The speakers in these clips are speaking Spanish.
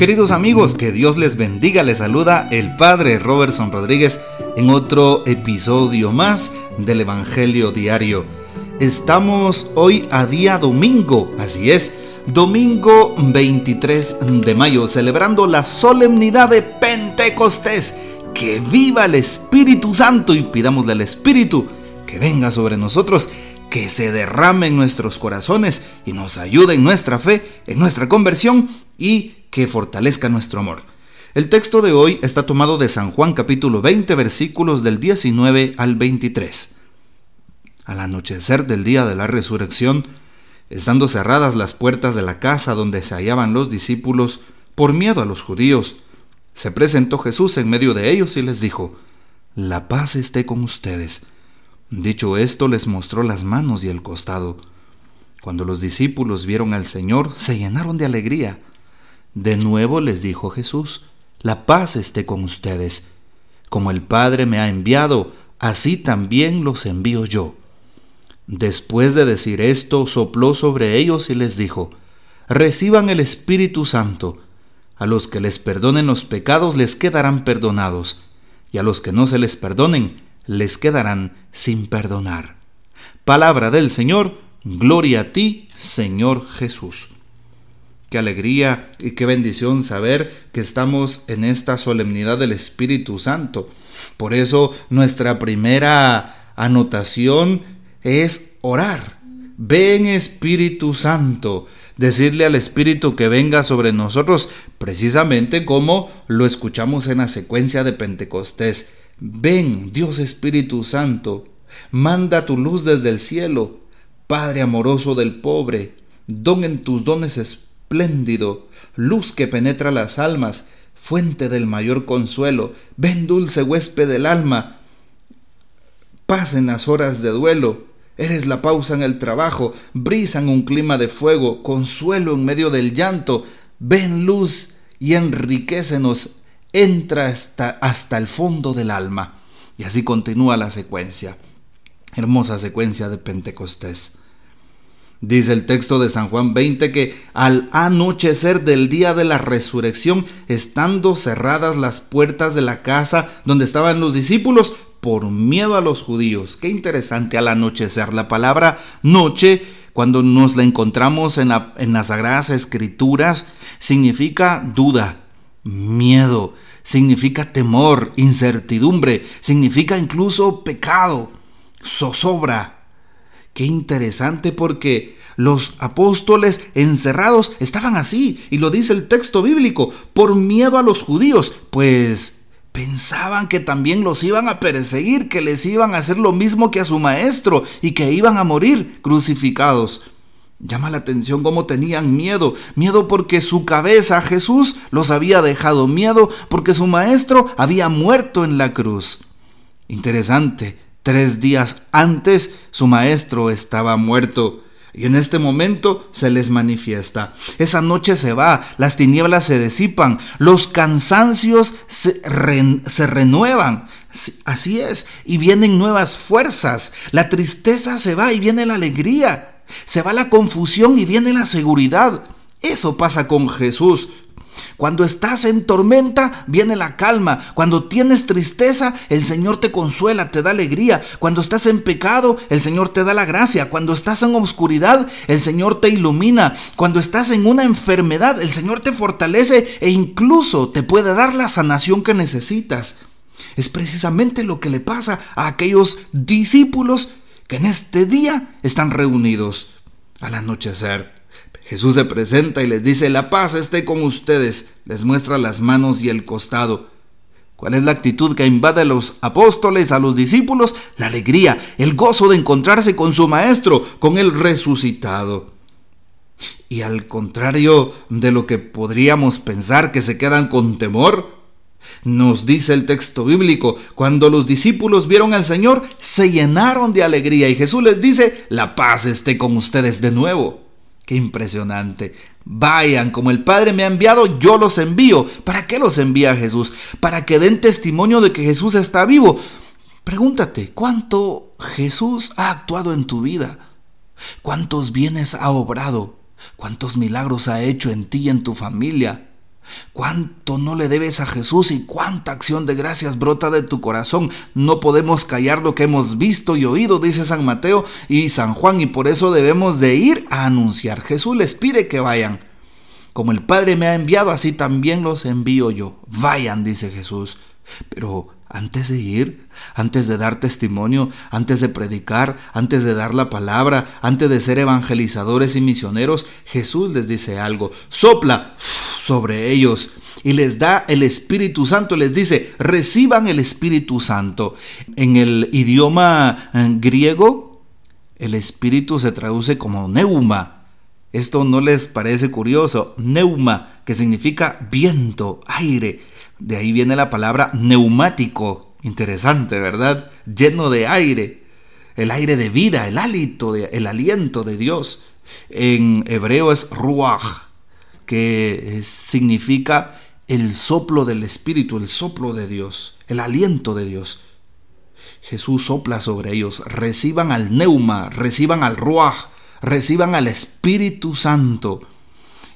Queridos amigos, que Dios les bendiga, les saluda el Padre Robertson Rodríguez en otro episodio más del Evangelio Diario. Estamos hoy a día domingo, así es, domingo 23 de mayo, celebrando la solemnidad de Pentecostés. Que viva el Espíritu Santo y pidamosle al Espíritu que venga sobre nosotros, que se derrame en nuestros corazones y nos ayude en nuestra fe, en nuestra conversión y que fortalezca nuestro amor. El texto de hoy está tomado de San Juan capítulo 20 versículos del 19 al 23. Al anochecer del día de la resurrección, estando cerradas las puertas de la casa donde se hallaban los discípulos, por miedo a los judíos, se presentó Jesús en medio de ellos y les dijo, La paz esté con ustedes. Dicho esto, les mostró las manos y el costado. Cuando los discípulos vieron al Señor, se llenaron de alegría. De nuevo les dijo Jesús, La paz esté con ustedes. Como el Padre me ha enviado, así también los envío yo. Después de decir esto, sopló sobre ellos y les dijo, Reciban el Espíritu Santo. A los que les perdonen los pecados les quedarán perdonados, y a los que no se les perdonen les quedarán sin perdonar. Palabra del Señor, gloria a ti, Señor Jesús. Qué alegría y qué bendición saber que estamos en esta solemnidad del Espíritu Santo. Por eso nuestra primera anotación es orar. Ven Espíritu Santo, decirle al Espíritu que venga sobre nosotros, precisamente como lo escuchamos en la secuencia de Pentecostés. Ven, Dios Espíritu Santo, manda tu luz desde el cielo, Padre amoroso del pobre, don en tus dones luz que penetra las almas, fuente del mayor consuelo, ven dulce huésped del alma, paz en las horas de duelo, Eres la pausa en el trabajo, brisa en un clima de fuego, consuelo en medio del llanto. Ven luz y enriquecenos, entra hasta, hasta el fondo del alma. Y así continúa la secuencia. Hermosa secuencia de Pentecostés. Dice el texto de San Juan 20 que al anochecer del día de la resurrección, estando cerradas las puertas de la casa donde estaban los discípulos, por miedo a los judíos. Qué interesante al anochecer. La palabra noche, cuando nos la encontramos en, la, en las Sagradas Escrituras, significa duda, miedo, significa temor, incertidumbre, significa incluso pecado, zozobra. Qué interesante porque los apóstoles encerrados estaban así, y lo dice el texto bíblico, por miedo a los judíos, pues Pensaban que también los iban a perseguir, que les iban a hacer lo mismo que a su maestro y que iban a morir crucificados. Llama la atención cómo tenían miedo, miedo porque su cabeza Jesús los había dejado, miedo porque su maestro había muerto en la cruz. Interesante, tres días antes su maestro estaba muerto. Y en este momento se les manifiesta. Esa noche se va, las tinieblas se disipan, los cansancios se, se, renuevan. Así es, y vienen nuevas fuerzas. La tristeza se va y viene la alegría. Se va la confusión y viene la seguridad. Eso pasa con Jesús. Cuando estás en tormenta, viene la calma. Cuando tienes tristeza, el Señor te consuela, te da alegría. Cuando estás en pecado, el Señor te da la gracia. Cuando estás en oscuridad, el Señor te ilumina. Cuando estás en una enfermedad, el Señor te fortalece e incluso te puede dar la sanación que necesitas. Es precisamente lo que le pasa a aquellos discípulos que en este día están reunidos al anochecer. Jesús se presenta y les dice, la paz esté con ustedes. Les muestra las manos y el costado. ¿Cuál es la actitud que invade a los apóstoles, a los discípulos? La alegría, el gozo de encontrarse con su Maestro, con el resucitado. Y al contrario de lo que podríamos pensar que se quedan con temor, nos dice el texto bíblico, cuando los discípulos vieron al Señor, se llenaron de alegría y Jesús les dice, la paz esté con ustedes de nuevo. Impresionante. Vayan, como el Padre me ha enviado, yo los envío. ¿Para qué los envía Jesús? Para que den testimonio de que Jesús está vivo. Pregúntate, ¿cuánto Jesús ha actuado en tu vida? ¿Cuántos bienes ha obrado? ¿Cuántos milagros ha hecho en ti y en tu familia? ¿Cuánto no le debes a Jesús y cuánta acción de gracias brota de tu corazón? No podemos callar lo que hemos visto y oído, dice San Mateo y San Juan, y por eso debemos de ir a anunciar. Jesús les pide que vayan. Como el Padre me ha enviado, así también los envío yo. Vayan, dice Jesús. Pero antes de ir, antes de dar testimonio, antes de predicar, antes de dar la palabra, antes de ser evangelizadores y misioneros, Jesús les dice algo, sopla sobre ellos y les da el Espíritu Santo, les dice, reciban el Espíritu Santo. En el idioma eh, griego, el Espíritu se traduce como neuma. Esto no les parece curioso, neuma, que significa viento, aire. De ahí viene la palabra neumático. Interesante, ¿verdad? Lleno de aire. El aire de vida, el hálito, el aliento de Dios. En hebreo es ruach, que significa el soplo del Espíritu, el soplo de Dios, el aliento de Dios. Jesús sopla sobre ellos, reciban al neuma, reciban al ruach, reciban al Espíritu Santo.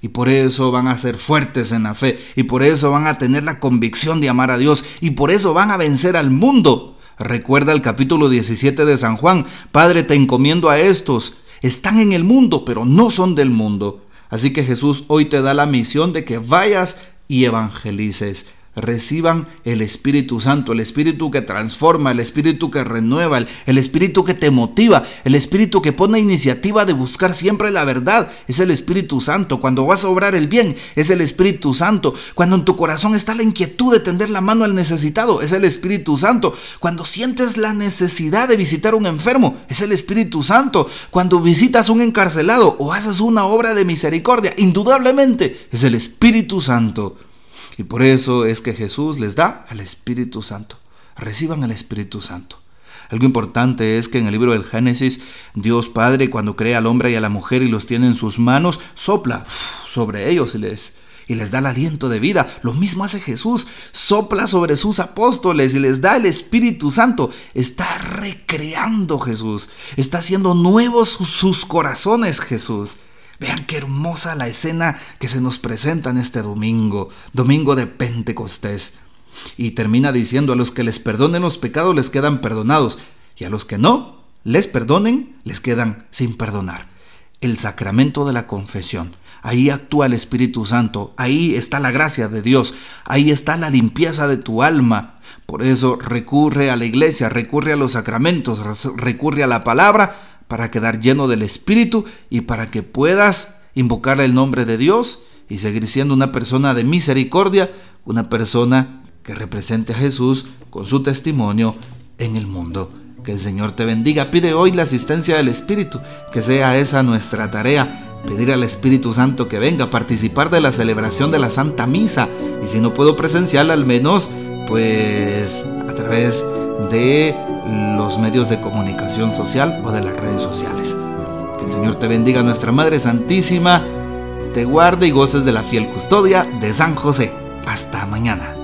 Y por eso van a ser fuertes en la fe. Y por eso van a tener la convicción de amar a Dios. Y por eso van a vencer al mundo. Recuerda el capítulo 17 de San Juan. Padre, te encomiendo a estos. Están en el mundo, pero no son del mundo. Así que Jesús hoy te da la misión de que vayas y evangelices reciban el Espíritu Santo, el Espíritu que transforma, el Espíritu que renueva, el, Espíritu que te motiva, el Espíritu que pone iniciativa de buscar siempre la verdad. Es el Espíritu Santo. Cuando vas a obrar el bien, es el Espíritu Santo. Cuando en tu corazón está la inquietud de tender la mano al necesitado, es el Espíritu Santo. Cuando sientes la necesidad de visitar un enfermo, es el Espíritu Santo. Cuando visitas un encarcelado o haces una obra de misericordia, indudablemente es el Espíritu Santo. Y por eso es que Jesús les da al Espíritu Santo. Reciban el Espíritu Santo. Algo importante es que en el libro del Génesis, Dios Padre, cuando crea al hombre y a la mujer y los tiene en sus manos, sopla sobre ellos y les, y les da el aliento de vida. Lo mismo hace Jesús, sopla sobre sus apóstoles y les da el Espíritu Santo. Está recreando Jesús, está haciendo nuevos sus corazones Jesús. Vean qué hermosa la escena que se nos presenta en este domingo, domingo de Pentecostés. Y termina diciendo, a los que les perdonen los pecados les quedan perdonados, y a los que no les perdonen les quedan sin perdonar. El sacramento de la confesión. Ahí actúa el Espíritu Santo, ahí está la gracia de Dios, ahí está la limpieza de tu alma. Por eso recurre a la iglesia, recurre a los sacramentos, recurre a la palabra para quedar lleno del Espíritu y para que puedas invocar el nombre de Dios y seguir siendo una persona de misericordia, una persona que represente a Jesús con su testimonio en el mundo. Que el Señor te bendiga. Pide hoy la asistencia del Espíritu, que sea esa nuestra tarea, pedir al Espíritu Santo que venga a participar de la celebración de la Santa Misa. Y si no puedo presencial, al menos pues a través de los medios de comunicación social o de las redes sociales. Que el Señor te bendiga, nuestra Madre Santísima, te guarde y goces de la fiel custodia de San José. Hasta mañana.